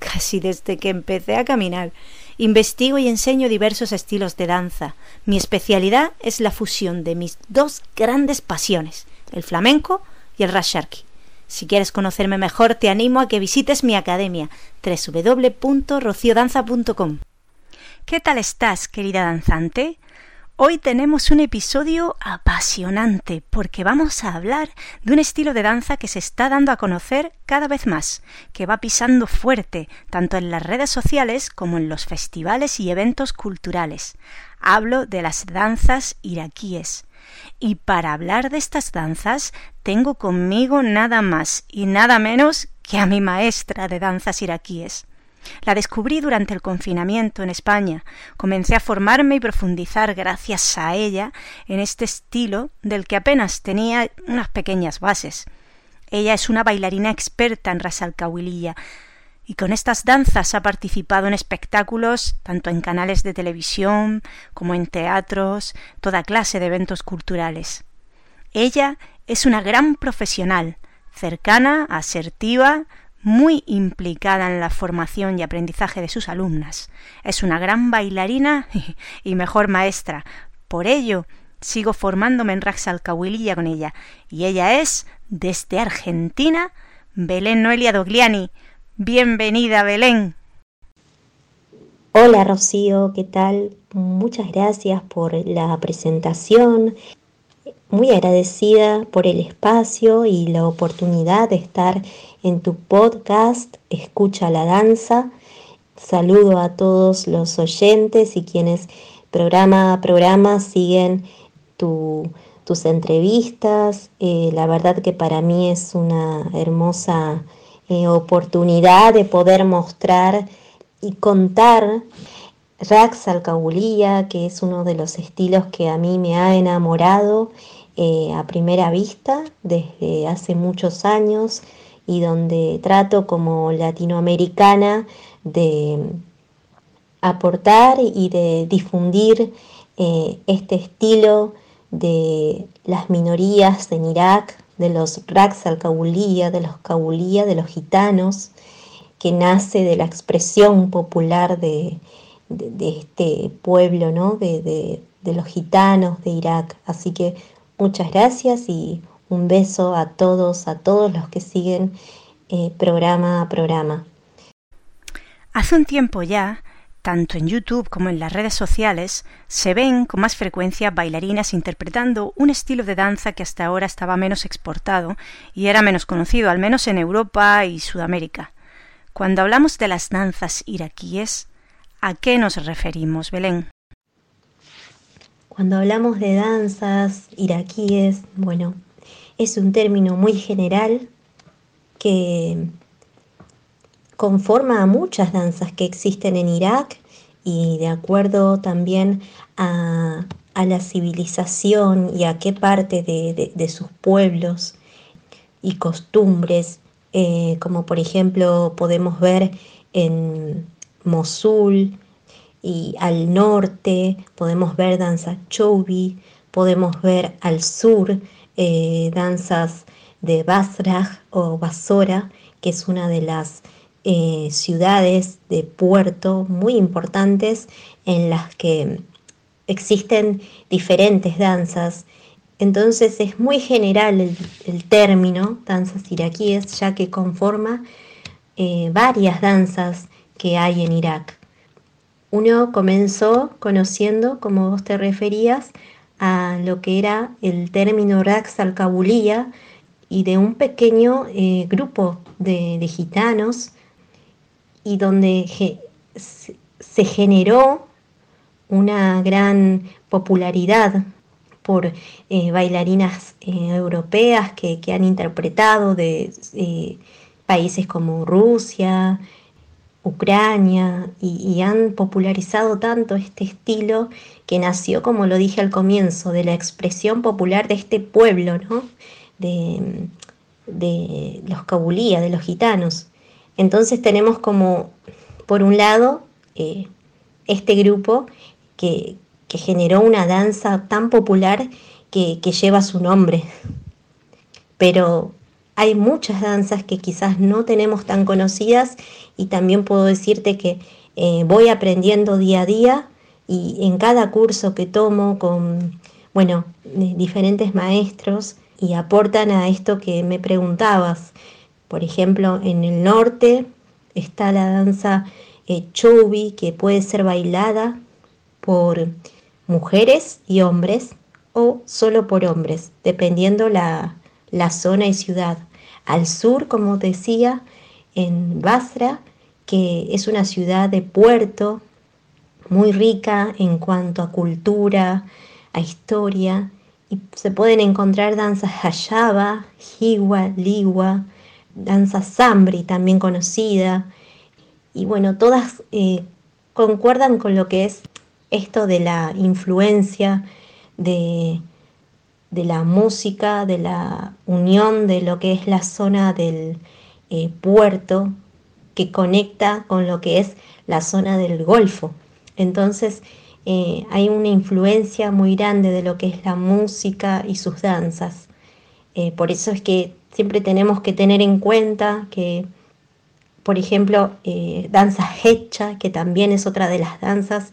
casi desde que empecé a caminar. Investigo y enseño diversos estilos de danza. Mi especialidad es la fusión de mis dos grandes pasiones, el flamenco y el rasharki. Si quieres conocerme mejor, te animo a que visites mi academia www.rociodanza.com. ¿Qué tal estás, querida danzante? Hoy tenemos un episodio apasionante porque vamos a hablar de un estilo de danza que se está dando a conocer cada vez más, que va pisando fuerte tanto en las redes sociales como en los festivales y eventos culturales. Hablo de las danzas iraquíes. Y para hablar de estas danzas tengo conmigo nada más y nada menos que a mi maestra de danzas iraquíes. La descubrí durante el confinamiento en España. Comencé a formarme y profundizar gracias a ella en este estilo del que apenas tenía unas pequeñas bases. Ella es una bailarina experta en rasalcahuililla y con estas danzas ha participado en espectáculos tanto en canales de televisión como en teatros, toda clase de eventos culturales. Ella es una gran profesional, cercana, asertiva, muy implicada en la formación y aprendizaje de sus alumnas. Es una gran bailarina y mejor maestra. Por ello, sigo formándome en Raxalcahuililla con ella. Y ella es, desde Argentina, Belén Noelia Dogliani. Bienvenida, Belén. Hola, Rocío, ¿qué tal? Muchas gracias por la presentación. Muy agradecida por el espacio y la oportunidad de estar en tu podcast Escucha la Danza. Saludo a todos los oyentes y quienes programa a programa siguen tus entrevistas. Eh, la verdad que para mí es una hermosa eh, oportunidad de poder mostrar y contar Rax Alcabulía, que es uno de los estilos que a mí me ha enamorado eh, a primera vista desde hace muchos años y donde trato como latinoamericana de aportar y de difundir eh, este estilo de las minorías en Irak, de los Raqs al de los Kabulía, de los gitanos, que nace de la expresión popular de, este pueblo, ¿no? de, de los gitanos de Irak. Así que muchas gracias y un beso a todos, a todos los que siguen eh, programa a programa. Hace un tiempo ya, tanto en YouTube como en las redes sociales, se ven con más frecuencia bailarinas interpretando un estilo de danza que hasta ahora estaba menos exportado y era menos conocido, al menos en Europa y Sudamérica. Cuando hablamos de las danzas iraquíes, ¿a qué nos referimos, Belén? Cuando hablamos de danzas iraquíes, bueno, es un término muy general que conforma a muchas danzas que existen en Irak y de acuerdo también a, la civilización y a qué parte de, sus pueblos y costumbres, eh, como por ejemplo podemos ver en Mosul y al norte, podemos ver danza choubi, podemos ver al sur eh, danzas de Basra o Basora, que es una de las eh, ciudades de puerto muy importantes en las que existen diferentes danzas. Entonces es muy general el, término danzas iraquíes, ya que conforma eh, varias danzas que hay en Irak. Uno comenzó conociendo, como vos te referías, a lo que era el término Rax al y de un pequeño eh, grupo de, gitanos y donde se generó una gran popularidad por eh, bailarinas eh, europeas que, que, han interpretado de países como Rusia, Ucrania y, han popularizado tanto este estilo que nació, como lo dije al comienzo, de la expresión popular de este pueblo, ¿no? de, los cabulíes, de los gitanos. Entonces tenemos como, por un lado, eh, este grupo que, generó una danza tan popular que, que lleva su nombre. Pero hay muchas danzas que quizás no tenemos tan conocidas y también puedo decirte que eh, voy aprendiendo día a día y en cada curso que tomo con, bueno, diferentes maestros y aportan a esto que me preguntabas. Por ejemplo, en el norte está la danza eh, que puede ser bailada por mujeres y hombres o solo por hombres, dependiendo la, la zona y ciudad. Al sur, como decía, en Basra, que es una ciudad de puerto muy rica en cuanto a cultura, a historia, y se pueden encontrar danzas hayaba, jiwa, liwa, danza sambri también conocida, y bueno, todas eh, concuerdan con lo que es esto de la influencia de de la música, de la unión de lo que es la zona del eh, puerto que conecta con lo que es la zona del Golfo. Entonces eh, hay una influencia muy grande de lo que es la música y sus danzas. Eh, por eso es que siempre tenemos que tener en cuenta que, por ejemplo, danza hecha, que también es otra de las danzas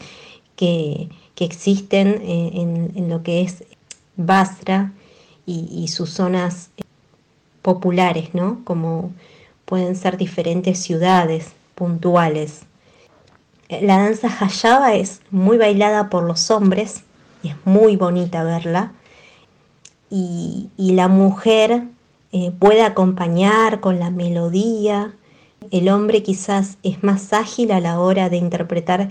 que, existen en lo que es Basra y, sus zonas populares, ¿no? Como pueden ser diferentes ciudades puntuales. La danza Hayaba es muy bailada por los hombres y es muy bonita verla. Y, la mujer eh, puede acompañar con la melodía. El hombre quizás es más ágil a la hora de interpretar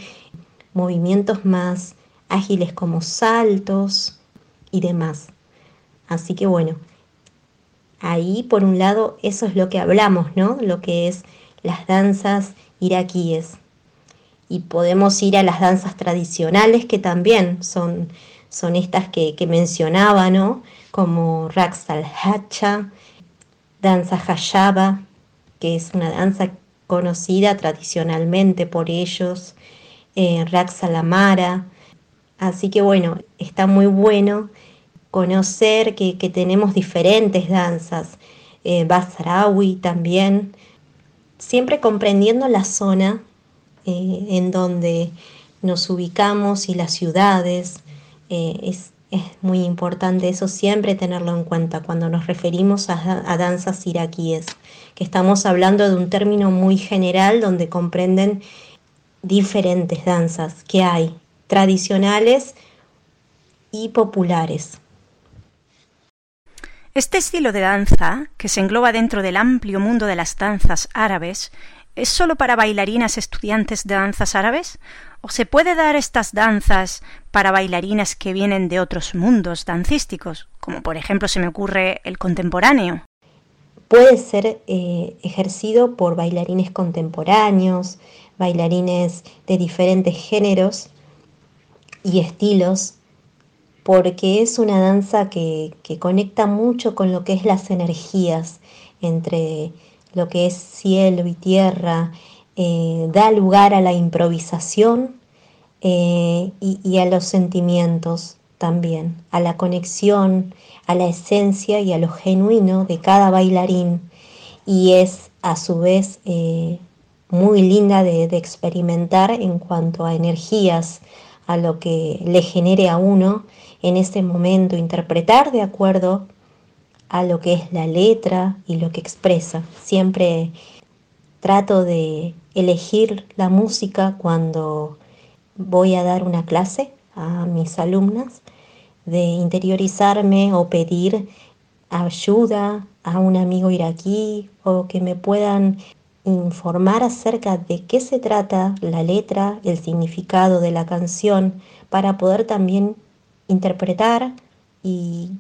movimientos más ágiles como saltos, y demás. Así que bueno, ahí por un lado eso es lo que hablamos, ¿no? Lo que es las danzas iraquíes. Y podemos ir a las danzas tradicionales que también son, son estas que, mencionaba, ¿no? Como Raqs al-Hacha, danza Hayaba, que es una danza conocida tradicionalmente por ellos, eh, Raqs al-Amara. Así que bueno, está muy bueno conocer que, tenemos diferentes danzas, eh, Basrawi también, siempre comprendiendo la zona eh, en donde nos ubicamos y las ciudades. Eh, es, muy importante eso siempre tenerlo en cuenta cuando nos referimos a, a danzas iraquíes, que estamos hablando de un término muy general donde comprenden diferentes danzas que hay, tradicionales y populares. Este estilo de danza, que se engloba dentro del amplio mundo de las danzas árabes, ¿es solo para bailarinas estudiantes de danzas árabes? ¿O se puede dar estas danzas para bailarinas que vienen de otros mundos dancísticos, como por ejemplo se me ocurre el contemporáneo? Puede ser eh, ejercido por bailarines contemporáneos, bailarines de diferentes géneros y estilos, porque es una danza que, conecta mucho con lo que es las energías entre lo que es cielo y tierra, eh, da lugar a la improvisación eh, y, a los sentimientos también, a la conexión, a la esencia y a lo genuino de cada bailarín. Y es a su vez eh, muy linda de experimentar en cuanto a energías, a lo que le genere a uno en ese momento, interpretar de acuerdo a lo que es la letra y lo que expresa. Siempre trato de elegir la música cuando voy a dar una clase a mis alumnas, de interiorizarme o pedir ayuda a un amigo iraquí o que me puedan informar acerca de qué se trata la letra, el significado de la canción, para poder también interpretar y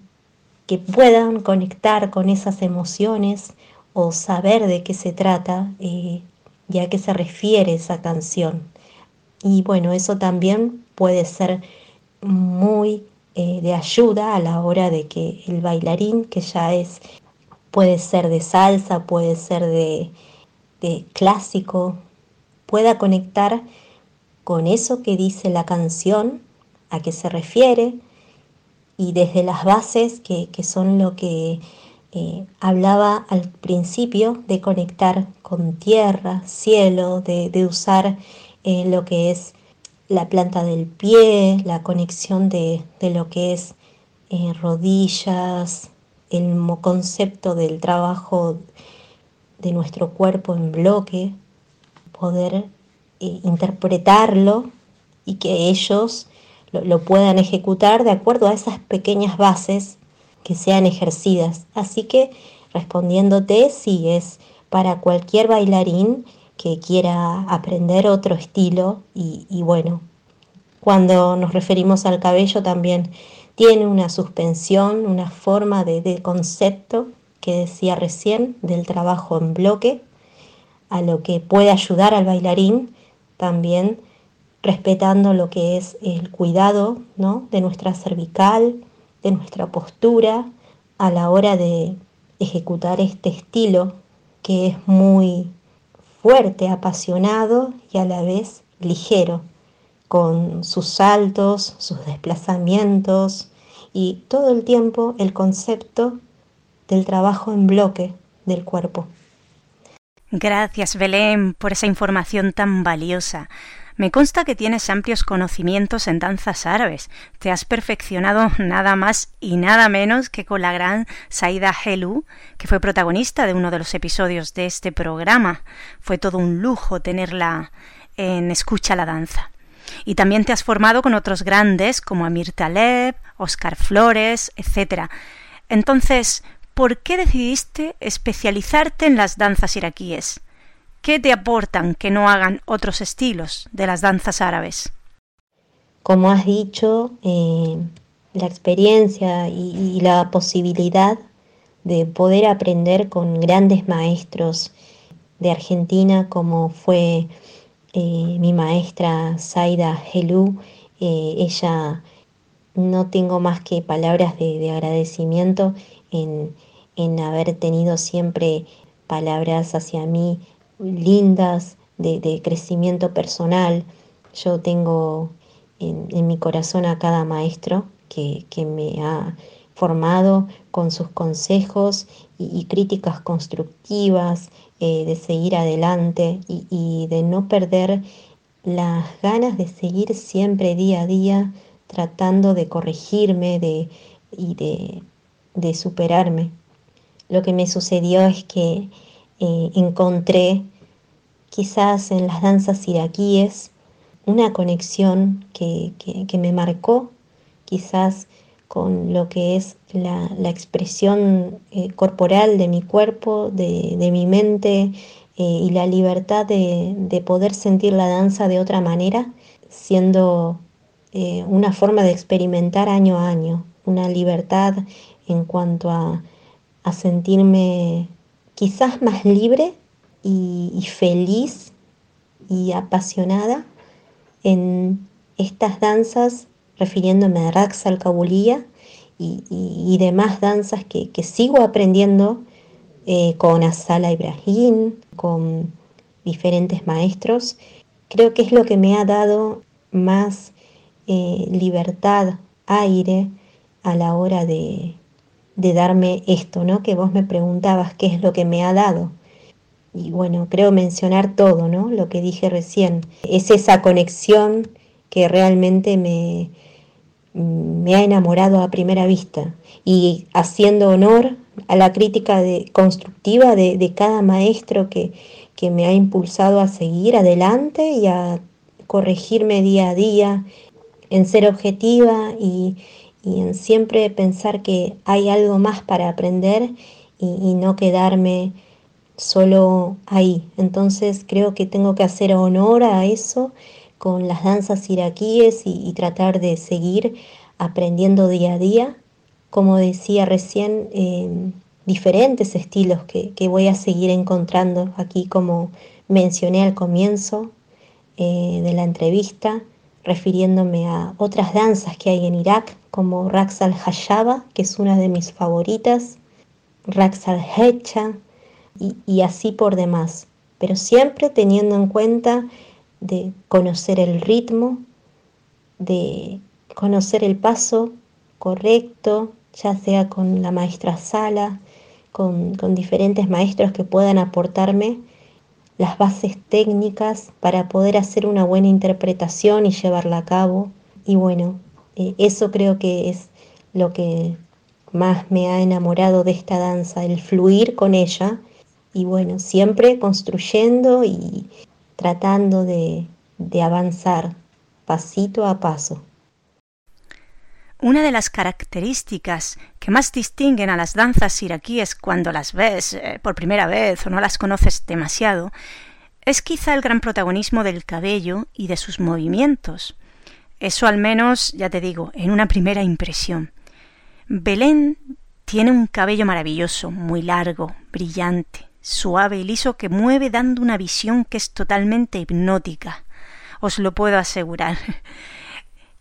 que puedan conectar con esas emociones o saber de qué se trata, eh, y a qué se refiere esa canción. Y bueno, eso también puede ser muy eh, de ayuda a la hora de que el bailarín, que ya es, puede ser de salsa, puede ser de, de clásico, pueda conectar con eso que dice la canción, a qué se refiere, y desde las bases que, son lo que eh, hablaba al principio de conectar con tierra, cielo, de, usar eh, lo que es la planta del pie, la conexión de, lo que es eh, rodillas, el concepto del trabajo de nuestro cuerpo en bloque, poder interpretarlo y que ellos lo, puedan ejecutar de acuerdo a esas pequeñas bases que sean ejercidas. Así que respondiéndote, sí es para cualquier bailarín que quiera aprender otro estilo y, bueno, cuando nos referimos al cabello también tiene una suspensión, una forma de, concepto que decía recién del trabajo en bloque, a lo que puede ayudar al bailarín también respetando lo que es el cuidado ¿no? de nuestra cervical, de nuestra postura a la hora de ejecutar este estilo que es muy fuerte, apasionado y a la vez ligero, con sus saltos, sus desplazamientos y todo el tiempo el concepto del trabajo en bloque del cuerpo. Gracias, Belén, por esa información tan valiosa. Me consta que tienes amplios conocimientos en danzas árabes. Te has perfeccionado nada más y nada menos que con la gran Saida Helu, que fue protagonista de uno de los episodios de este programa. Fue todo un lujo tenerla en Escucha la danza. Y también te has formado con otros grandes como Amir Taleb, Oscar Flores, etc. Entonces, ¿por qué decidiste especializarte en las danzas iraquíes? ¿Qué te aportan que no hagan otros estilos de las danzas árabes? Como has dicho, eh, la experiencia y, la posibilidad de poder aprender con grandes maestros de Argentina como fue eh, mi maestra Zaida Helú. Eh, ella no tengo más que palabras de, agradecimiento en, en, haber tenido siempre palabras hacia mí lindas de, crecimiento personal. Yo tengo en, mi corazón a cada maestro que, me ha formado con sus consejos y, críticas constructivas, eh, de seguir adelante y, de no perder las ganas de seguir siempre día a día tratando de corregirme de, y de, de superarme. Lo que me sucedió es que eh, encontré quizás en las danzas iraquíes una conexión que, me marcó, quizás con lo que es la, expresión eh, corporal de mi cuerpo, de, mi mente eh, y la libertad de, poder sentir la danza de otra manera, siendo una forma de experimentar año a año, una libertad en cuanto a, a sentirme quizás más libre y, feliz y apasionada en estas danzas, refiriéndome a Rax al y, demás danzas que, sigo aprendiendo eh, con Asala Ibrahim, con diferentes maestros. Creo que es lo que me ha dado más eh, libertad, aire a la hora de, de darme esto, ¿no? Que vos me preguntabas qué es lo que me ha dado. Y bueno, creo mencionar todo, ¿no? Lo que dije recién. Es esa conexión que realmente me, me ha enamorado a primera vista y haciendo honor a la crítica de, constructiva de, cada maestro que, que me ha impulsado a seguir adelante y a corregirme día a día, en ser objetiva y, y en siempre pensar que hay algo más para aprender y, no quedarme solo ahí. Entonces creo que tengo que hacer honor a eso con las danzas iraquíes y, tratar de seguir aprendiendo día a día. Como decía recién, diferentes estilos que, que, voy a seguir encontrando aquí como mencioné al comienzo eh, de la entrevista, refiriéndome a otras danzas que hay en Irak, como Raqs al-Hayaba, que es una de mis favoritas, Raqs al-Hecha, y, así por demás, pero siempre teniendo en cuenta de conocer el ritmo, de conocer el paso correcto, ya sea con la maestra Sala, con, con diferentes maestros que puedan aportarme las bases técnicas para poder hacer una buena interpretación y llevarla a cabo. Y bueno, eh, eso creo que es lo que más me ha enamorado de esta danza, el fluir con ella y bueno, siempre construyendo y tratando de, avanzar pasito a paso. Una de las características que más distinguen a las danzas iraquíes cuando las ves eh, por primera vez o no las conoces demasiado es quizá el gran protagonismo del cabello y de sus movimientos. Eso al menos, ya te digo, en una primera impresión. Belén tiene un cabello maravilloso, muy largo, brillante, suave y liso que mueve dando una visión que es totalmente hipnótica. Os lo puedo asegurar.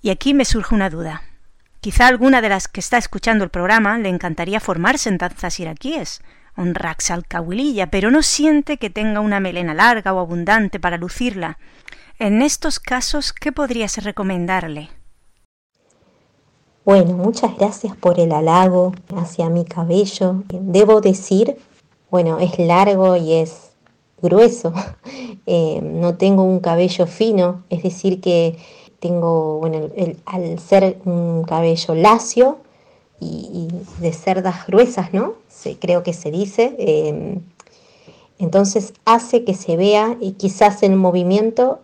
Y aquí me surge una duda. Quizá alguna de las que está escuchando el programa le encantaría formarse en danzas iraquíes, un rax al pero no siente que tenga una melena larga o abundante para lucirla. En estos casos, ¿qué podrías recomendarle? Bueno, muchas gracias por el halago hacia mi cabello. Debo decir, bueno, es largo y es grueso. Eh, no tengo un cabello fino, es decir que tengo, bueno, al ser un cabello lacio y, de cerdas gruesas, ¿no? creo que se dice. Em, entonces hace que se vea y quizás el movimiento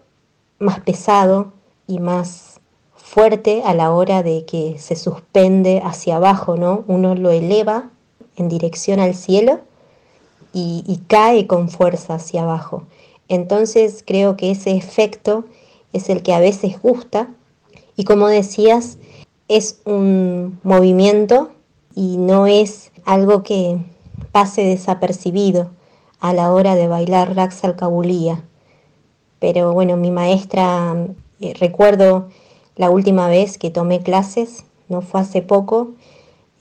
más pesado y más fuerte a la hora de que se suspende hacia abajo, ¿no? Uno lo eleva en dirección al cielo y, cae con fuerza hacia abajo. Entonces creo que ese efecto es el que a veces gusta y como decías, es un movimiento y no es algo que pase desapercibido a la hora de bailar Rax al Pero bueno, mi maestra, eh, recuerdo la última vez que tomé clases, no fue hace poco,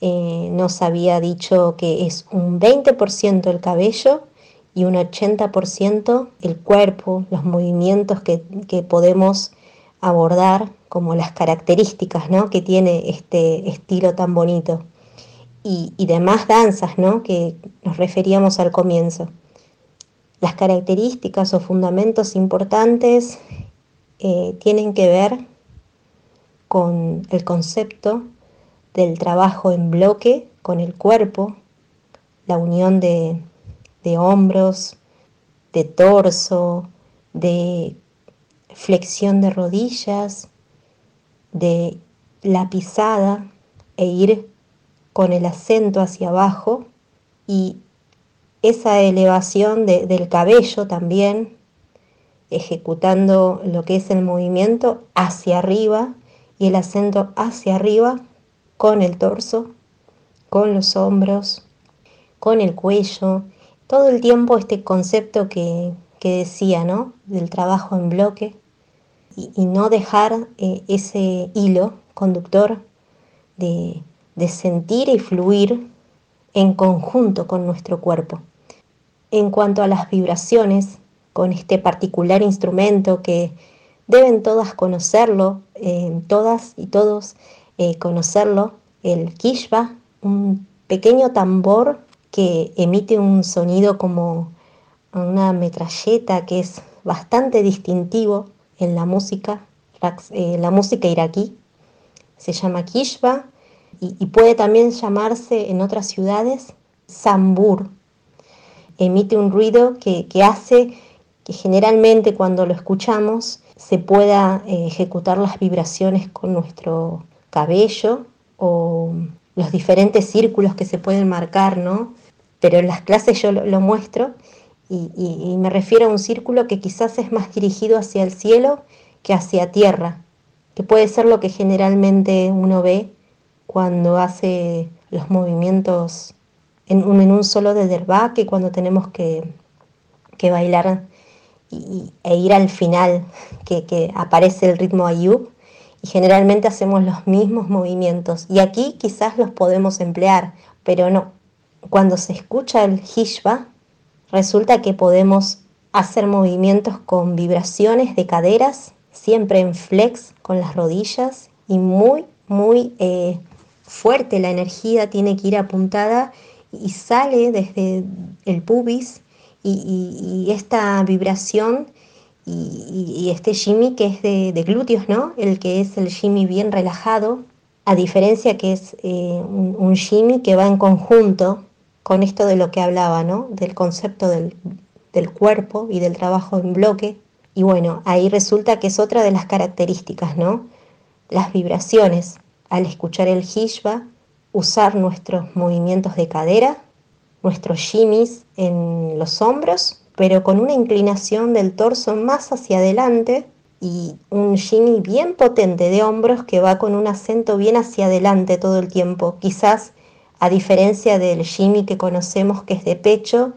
eh, nos había dicho que es un 20% el cabello y un 80% el cuerpo, los movimientos que, podemos abordar como las características ¿no? que tiene este estilo tan bonito y, demás danzas ¿no? que nos referíamos al comienzo. Las características o fundamentos importantes eh, tienen que ver con el concepto del trabajo en bloque con el cuerpo, la unión de, de hombros, de torso, de flexión de rodillas, de la pisada e ir con el acento hacia abajo y esa elevación del cabello también, ejecutando lo que es el movimiento hacia arriba y el acento hacia arriba con el torso, con los hombros, con el cuello todo el tiempo este concepto que, decía, ¿no? Del trabajo en bloque y, no dejar eh, ese hilo conductor de, de sentir y fluir en conjunto con nuestro cuerpo. En cuanto a las vibraciones, con este particular instrumento que deben todas conocerlo, eh, todas y todos eh, conocerlo, el kishba, un pequeño tambor que emite un sonido como una metralleta que es bastante distintivo en la música, eh, la música iraquí. Se llama kishba y, puede también llamarse en otras ciudades sambur. Emite un ruido que, hace que generalmente cuando lo escuchamos se pueda eh, ejecutar las vibraciones con nuestro cabello o los diferentes círculos que se pueden marcar, ¿no? pero en las clases yo lo, muestro y, me refiero a un círculo que quizás es más dirigido hacia el cielo que hacia tierra, que puede ser lo que generalmente uno ve cuando hace los movimientos en un, en un solo de derba, que cuando tenemos que, que bailar e ir al final, que, que aparece el ritmo Ayub, y generalmente hacemos los mismos movimientos. Y aquí quizás los podemos emplear, pero no. Cuando se escucha el Hishba, resulta que podemos hacer movimientos con vibraciones de caderas, siempre en flex con las rodillas y muy, muy eh, fuerte la energía tiene que ir apuntada y sale desde el pubis y, esta vibración y, este shimmy que es de, glúteos, ¿no? El que es el shimmy bien relajado, a diferencia que es eh, un, shimmy que va en conjunto con esto de lo que hablaba, ¿no? Del concepto del, del cuerpo y del trabajo en bloque. Y bueno, ahí resulta que es otra de las características, ¿no? Las vibraciones. Al escuchar el hishba, usar nuestros movimientos de cadera, nuestros shimmies en los hombros, pero con una inclinación del torso más hacia adelante y un shimmy bien potente de hombros que va con un acento bien hacia adelante todo el tiempo. Quizás a diferencia del shimmy que conocemos que es de pecho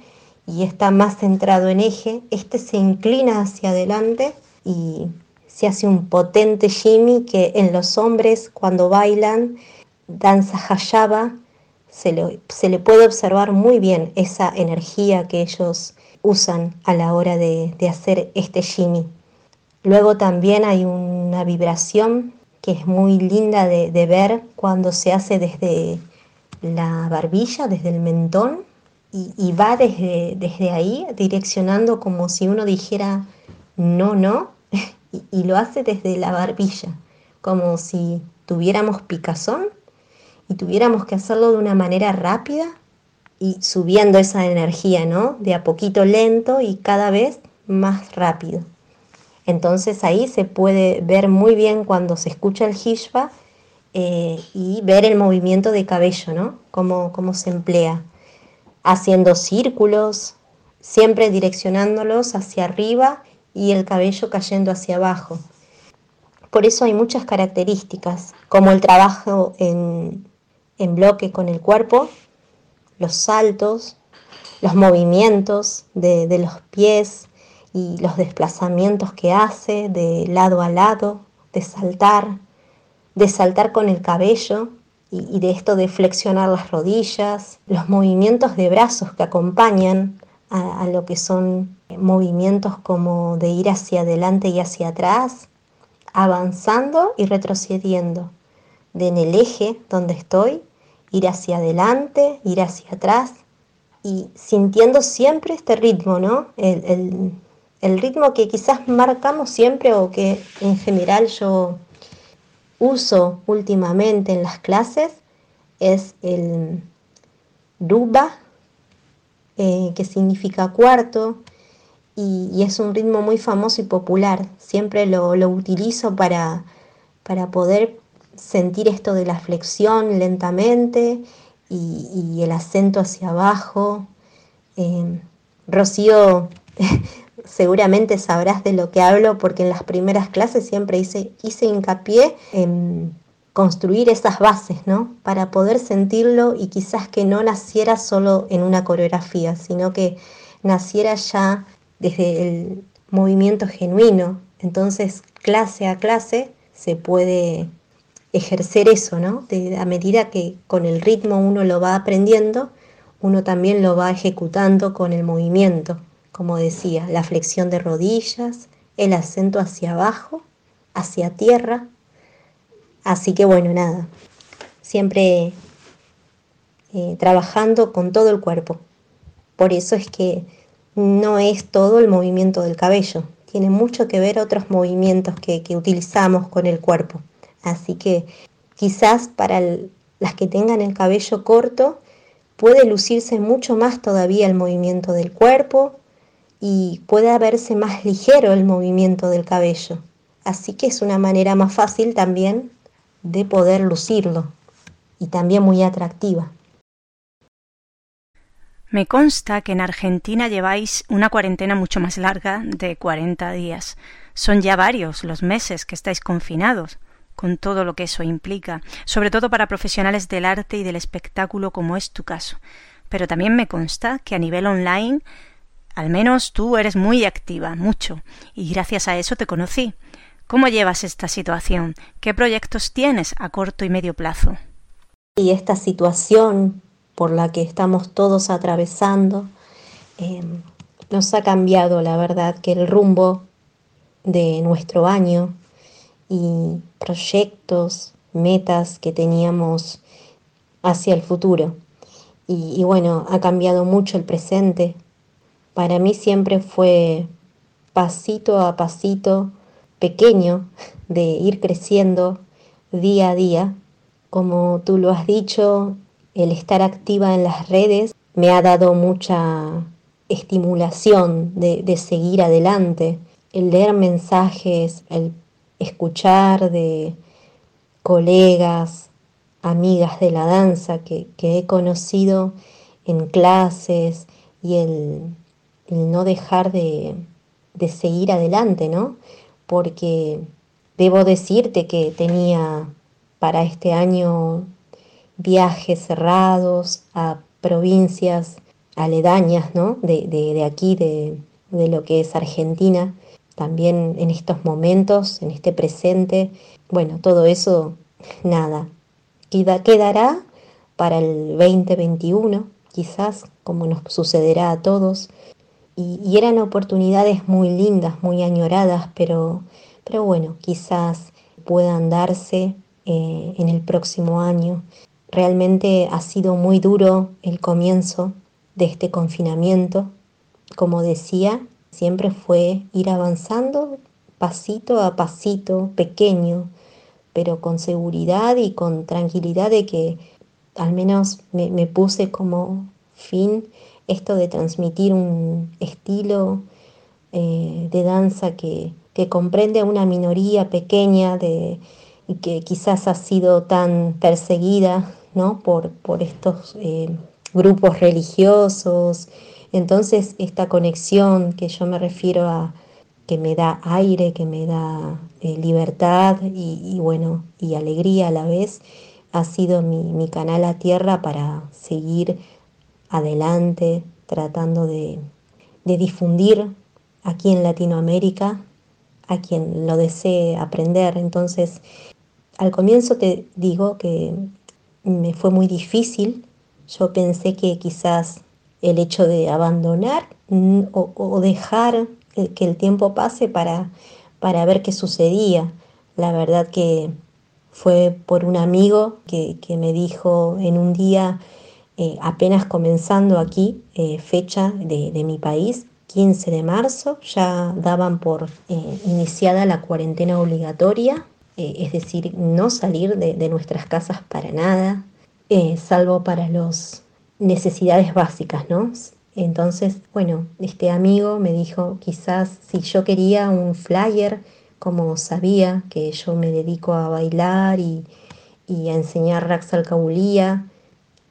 y está más centrado en eje, este se inclina hacia adelante y se hace un potente shimmy que en los hombres cuando bailan danza hayaba se le, se le puede observar muy bien esa energía que ellos usan a la hora de, hacer este shimmy. Luego también hay una vibración que es muy linda de, de ver cuando se hace desde la barbilla, desde el mentón, y, va desde, desde ahí direccionando como si uno dijera no, no, y, lo hace desde la barbilla, como si tuviéramos picazón y tuviéramos que hacerlo de una manera rápida y subiendo esa energía, ¿no? De a poquito lento y cada vez más rápido. Entonces ahí se puede ver muy bien cuando se escucha el hishba eh, y ver el movimiento de cabello, ¿no? Cómo, cómo se emplea haciendo círculos, siempre direccionándolos hacia arriba y el cabello cayendo hacia abajo. Por eso hay muchas características, como el trabajo en, bloque con el cuerpo, los saltos, los movimientos de, de, los pies y los desplazamientos que hace de lado a lado, de saltar, de saltar con el cabello, y, de esto de flexionar las rodillas, los movimientos de brazos que acompañan a, lo que son movimientos como de ir hacia adelante y hacia atrás, avanzando y retrocediendo, de en el eje donde estoy, ir hacia adelante, ir hacia atrás y sintiendo siempre este ritmo, ¿no? El, el ritmo que quizás marcamos siempre o que en general yo uso últimamente en las clases es el duba, eh, que significa cuarto, y, es un ritmo muy famoso y popular. Siempre lo, utilizo para, para, poder sentir esto de la flexión lentamente y, el acento hacia abajo. Eh, Rocío seguramente sabrás de lo que hablo porque en las primeras clases siempre hice, hice hincapié en construir esas bases, ¿no? Para poder sentirlo y quizás que no naciera solo en una coreografía, sino que naciera ya desde el movimiento genuino. Entonces, clase a clase se puede ejercer eso, ¿no? a medida que con el ritmo uno lo va aprendiendo, uno también lo va ejecutando con el movimiento como decía, la flexión de rodillas, el acento hacia abajo, hacia tierra. Así que bueno, nada, siempre eh, trabajando con todo el cuerpo. Por eso es que no es todo el movimiento del cabello, tiene mucho que ver otros movimientos que, utilizamos con el cuerpo. Así que quizás para las que tengan el cabello corto puede lucirse mucho más todavía el movimiento del cuerpo, y puede verse más ligero el movimiento del cabello. Así que es una manera más fácil también de poder lucirlo y también muy atractiva. Me consta que en Argentina lleváis una cuarentena mucho más larga de 40 días. Son ya varios los meses que estáis confinados, con todo lo que eso implica, sobre todo para profesionales del arte y del espectáculo como es tu caso. Pero también me consta que a nivel online Al menos tú eres muy activa, mucho, y gracias a eso te conocí. ¿Cómo llevas esta situación? ¿Qué proyectos tienes a corto y medio plazo? Y esta situación por la que estamos todos atravesando em, nos ha cambiado, la verdad, que el rumbo de nuestro año y proyectos, metas que teníamos hacia el futuro. Y, y, bueno, ha cambiado mucho el presente. Para mí siempre fue pasito a pasito pequeño de ir creciendo día a día. Como tú lo has dicho, el estar activa en las redes me ha dado mucha estimulación de, de seguir adelante. El leer mensajes, el escuchar de colegas, amigas de la danza que, he conocido en clases y el, no dejar de, de, seguir adelante, ¿no? Porque debo decirte que tenía para este año viajes cerrados a provincias aledañas, ¿no? De, de, de aquí, de, de lo que es Argentina, también en estos momentos, en este presente, bueno, todo eso, nada, quedará para el 2021, quizás, como nos sucederá a todos, y, eran oportunidades muy lindas, muy añoradas, pero, pero bueno, quizás puedan darse eh, en el próximo año. Realmente ha sido muy duro el comienzo de este confinamiento. Como decía, siempre fue ir avanzando pasito a pasito, pequeño, pero con seguridad y con tranquilidad de que al menos me, puse como fin esto de transmitir un estilo eh, de danza que, comprende a una minoría pequeña de, y que quizás ha sido tan perseguida ¿no? por, por estos eh, grupos religiosos entonces esta conexión que yo me refiero a que me da aire, que me da eh, libertad y, bueno, y alegría a la vez, ha sido mi, canal a tierra para seguir adelante, tratando de, de difundir aquí en Latinoamérica a quien lo desee aprender. Entonces, al comienzo te digo que me fue muy difícil. Yo pensé que quizás el hecho de abandonar o, dejar que, el tiempo pase para, para ver qué sucedía. La verdad que fue por un amigo que, me dijo en un día, eh, apenas comenzando aquí, eh, fecha de, mi país, 15 de marzo, ya daban por eh, iniciada la cuarentena obligatoria, es decir, no salir de, de, nuestras casas para nada, salvo para los necesidades básicas, ¿no? Entonces, bueno, este amigo me dijo quizás si yo quería un flyer, como sabía que yo me dedico a bailar y, a enseñar Rax Alcabulía,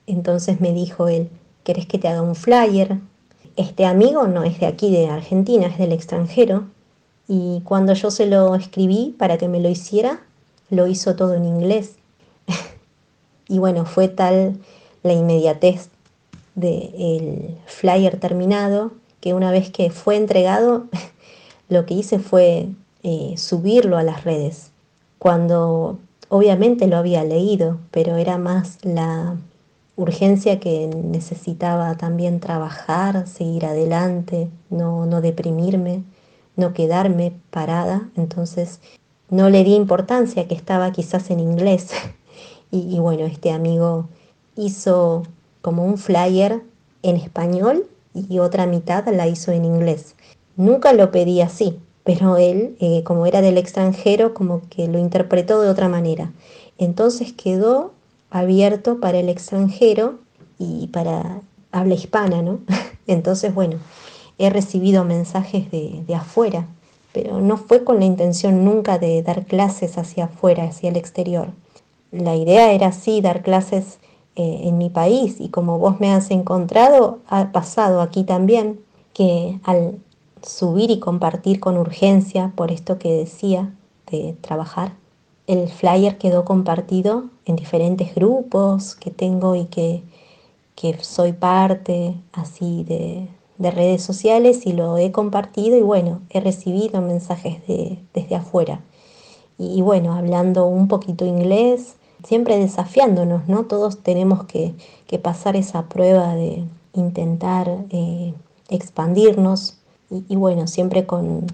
entonces me dijo él, ¿querés que te haga un flyer? Este amigo no es de aquí, de Argentina, es del extranjero. Y cuando yo se lo escribí para que me lo hiciera, lo hizo todo en inglés. y bueno, fue tal la inmediatez del flyer terminado, que una vez que fue entregado, lo que hice fue eh, subirlo a las redes. Cuando obviamente lo había leído, pero era más la urgencia que necesitaba también trabajar, seguir adelante, no, no deprimirme, no quedarme parada. Entonces no le di importancia que estaba quizás en inglés. y, y bueno, este amigo hizo como un flyer en español y otra mitad la hizo en inglés. Nunca lo pedí así, pero él, eh, como era del extranjero, como que lo interpretó de otra manera. Entonces quedó abierto para el extranjero y para habla hispana, ¿no? Entonces, bueno, he recibido mensajes de, de afuera, pero no fue con la intención nunca de dar clases hacia afuera, hacia el exterior. La idea era sí dar clases eh, en mi país y como vos me has encontrado, ha pasado aquí también que al subir y compartir con urgencia por esto que decía de trabajar, el flyer quedó compartido en diferentes grupos que tengo y que, que soy parte así de, de redes sociales y lo he compartido y bueno, he recibido mensajes de, desde afuera. Y, bueno, hablando un poquito inglés, siempre desafiándonos, ¿no? Todos tenemos que, pasar esa prueba de intentar eh, expandirnos y, bueno, siempre con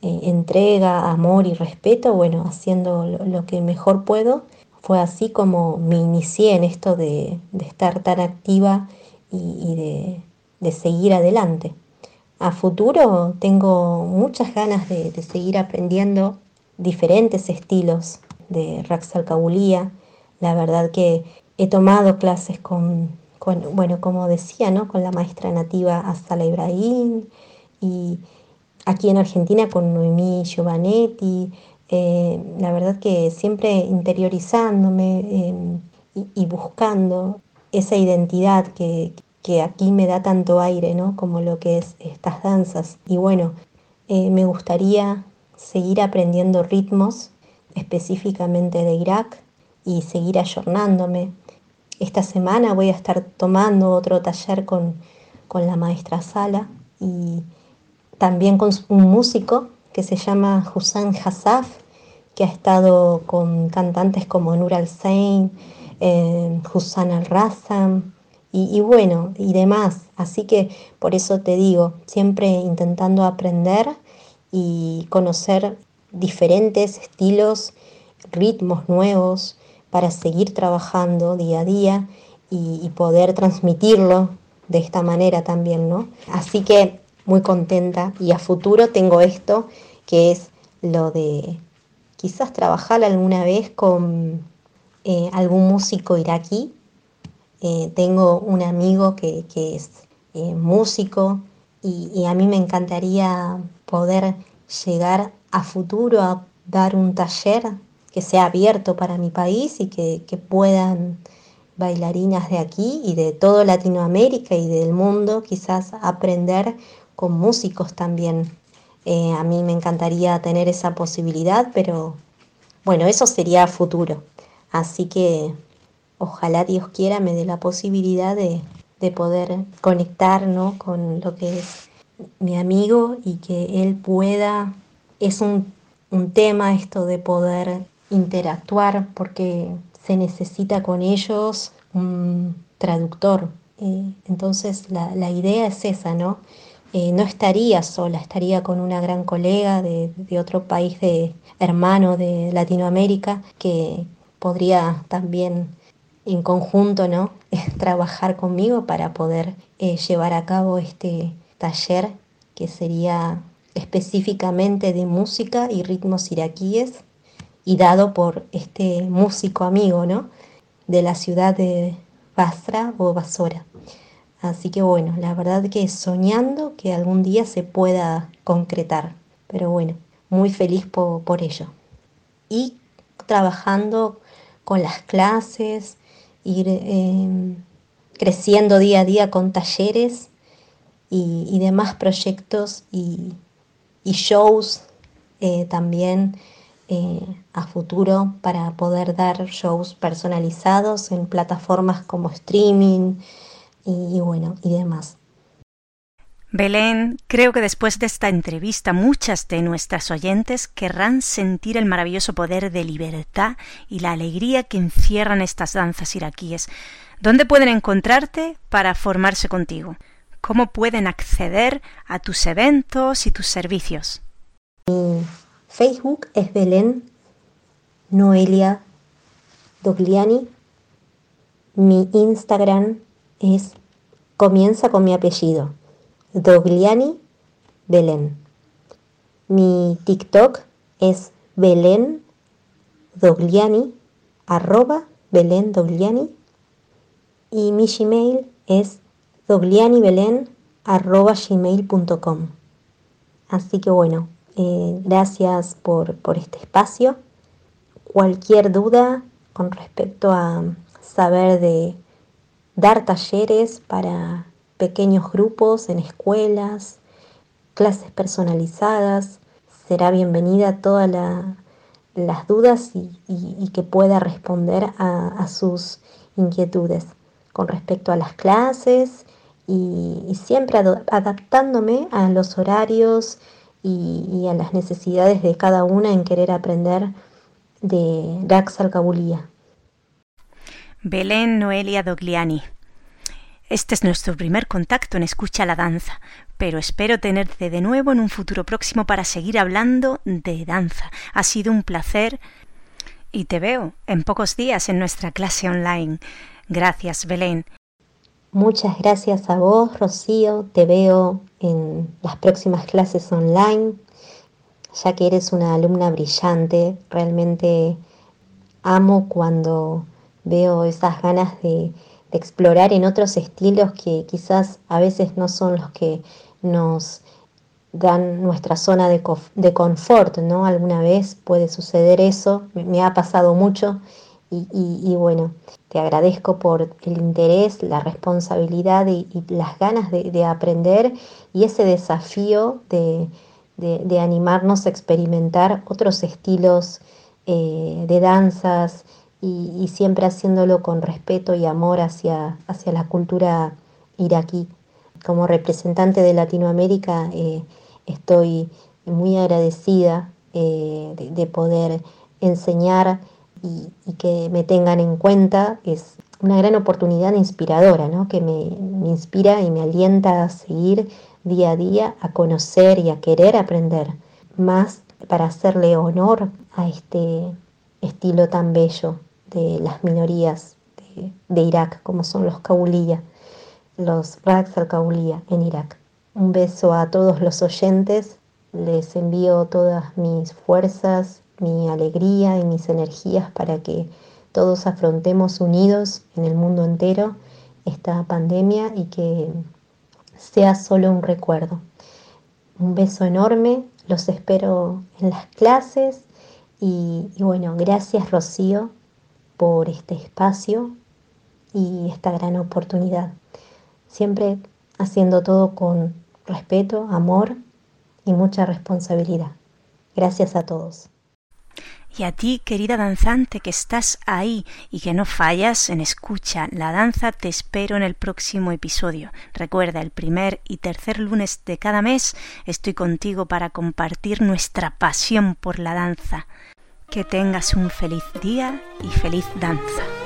eh, entrega, amor y respeto, bueno, haciendo lo, que mejor puedo. Fue así como me inicié en esto de, estar tan activa y de de seguir adelante. A futuro tengo muchas ganas de, seguir aprendiendo diferentes estilos de Rax Alcabulía. La verdad que he tomado clases con, bueno, como decía, ¿no? con la maestra nativa Azala Ibrahim y aquí en Argentina con Noemí Giovanetti. Eh, la verdad que siempre interiorizándome eh, y, buscando esa identidad que, que aquí me da tanto aire, ¿no? Como lo que es estas danzas. Y bueno, eh, me gustaría seguir aprendiendo ritmos, específicamente de Irak, y seguir ayornándome. Esta semana voy a estar tomando otro taller con, con la maestra Sala y también con un músico que se llama Hussan Hassaf, que ha estado con cantantes como Nur al-Zain, eh, Hussan al-Rassam, y, bueno, y demás. Así que por eso te digo, siempre intentando aprender y conocer diferentes estilos, ritmos nuevos para seguir trabajando día a día y, poder transmitirlo de esta manera también, ¿no? Así que muy contenta y a futuro tengo esto que es lo de quizás trabajar alguna vez con eh, algún músico iraquí eh, tengo un amigo que, es eh, músico y, a mí me encantaría poder llegar a futuro a dar un taller que sea abierto para mi país y que, puedan bailarinas de aquí y de toda Latinoamérica y del mundo quizás aprender con músicos también. Eh, a mí me encantaría tener esa posibilidad, pero bueno, eso sería futuro. Así que ojalá Dios quiera me dé la posibilidad de, poder conectar con lo que es mi amigo y que él pueda, es un, tema esto de poder interactuar porque se necesita con ellos un traductor. Eh, entonces la, idea es esa, ¿no? Eh, no estaría sola, estaría con una gran colega de, de, otro país de hermano de Latinoamérica que podría también en conjunto, ¿no? trabajar conmigo para poder eh, llevar a cabo este taller que sería específicamente de música y ritmos iraquíes y dado por este músico amigo, ¿no? De la ciudad de Basra o Basora. Así que bueno, la verdad que soñando que algún día se pueda concretar. Pero bueno, muy feliz por, por ello. Y trabajando con las clases, ir em, creciendo día a día con talleres y, demás proyectos y, shows eh, también eh, a futuro para poder dar shows personalizados en plataformas como streaming y bueno y demás. Belén, creo que después de esta entrevista muchas de nuestras oyentes querrán sentir el maravilloso poder de libertad y la alegría que encierran estas danzas iraquíes. ¿Dónde pueden encontrarte para formarse contigo? ¿Cómo pueden acceder a tus eventos y tus servicios? Mi Facebook es Belén Noelia Dogliani. Mi Instagram es comienza con mi apellido Dogliani Belén. Mi TikTok es Belén Dogliani, arroba Belén Dogliani. Y mi Gmail es gmail.com. Así que bueno, eh, gracias por, por este espacio. Cualquier duda con respecto a saber de dar talleres para pequeños grupos en escuelas, clases personalizadas. Será bienvenida todas las dudas y, que pueda responder a, sus inquietudes con respecto a las clases y, siempre adaptándome a los horarios y, a las necesidades de cada una en querer aprender de Dax Alcabulía. Belén Noelia Dogliani. Este es nuestro primer contacto en Escucha la Danza, pero espero tenerte de nuevo en un futuro próximo para seguir hablando de danza. Ha sido un placer y te veo en pocos días en nuestra clase online. Gracias, Belén. Muchas gracias a vos, Rocío. Te veo en las próximas clases online, ya que eres una alumna brillante. Realmente amo cuando veo esas ganas de, explorar en otros estilos que quizás a veces no son los que nos dan nuestra zona de, confort, ¿no? Alguna vez puede suceder eso, me, ha pasado mucho y, bueno, te agradezco por el interés, la responsabilidad y, las ganas de, aprender y ese desafío de, animarnos a experimentar otros estilos eh, de danzas y, siempre haciéndolo con respeto y amor hacia, hacia la cultura iraquí. Como representante de Latinoamérica eh, estoy muy agradecida eh, de, poder enseñar y, que me tengan en cuenta. Es una gran oportunidad inspiradora, ¿no? que me, me inspira y me alienta a seguir día a día, a conocer y a querer aprender más para hacerle honor a este estilo tan bello de las minorías de, Irak, como son los Kaulía, los Raqs al en Irak. Un beso a todos los oyentes, les envío todas mis fuerzas, mi alegría y mis energías para que todos afrontemos unidos en el mundo entero esta pandemia y que sea solo un recuerdo. Un beso enorme, los espero en las clases y, bueno, gracias Rocío por este espacio y esta gran oportunidad. Siempre haciendo todo con respeto, amor y mucha responsabilidad. Gracias a todos. Y a ti, querida danzante, que estás ahí y que no fallas en escucha la danza, te espero en el próximo episodio. Recuerda, el primer y tercer lunes de cada mes estoy contigo para compartir nuestra pasión por la danza. Que tengas un feliz día y feliz danza.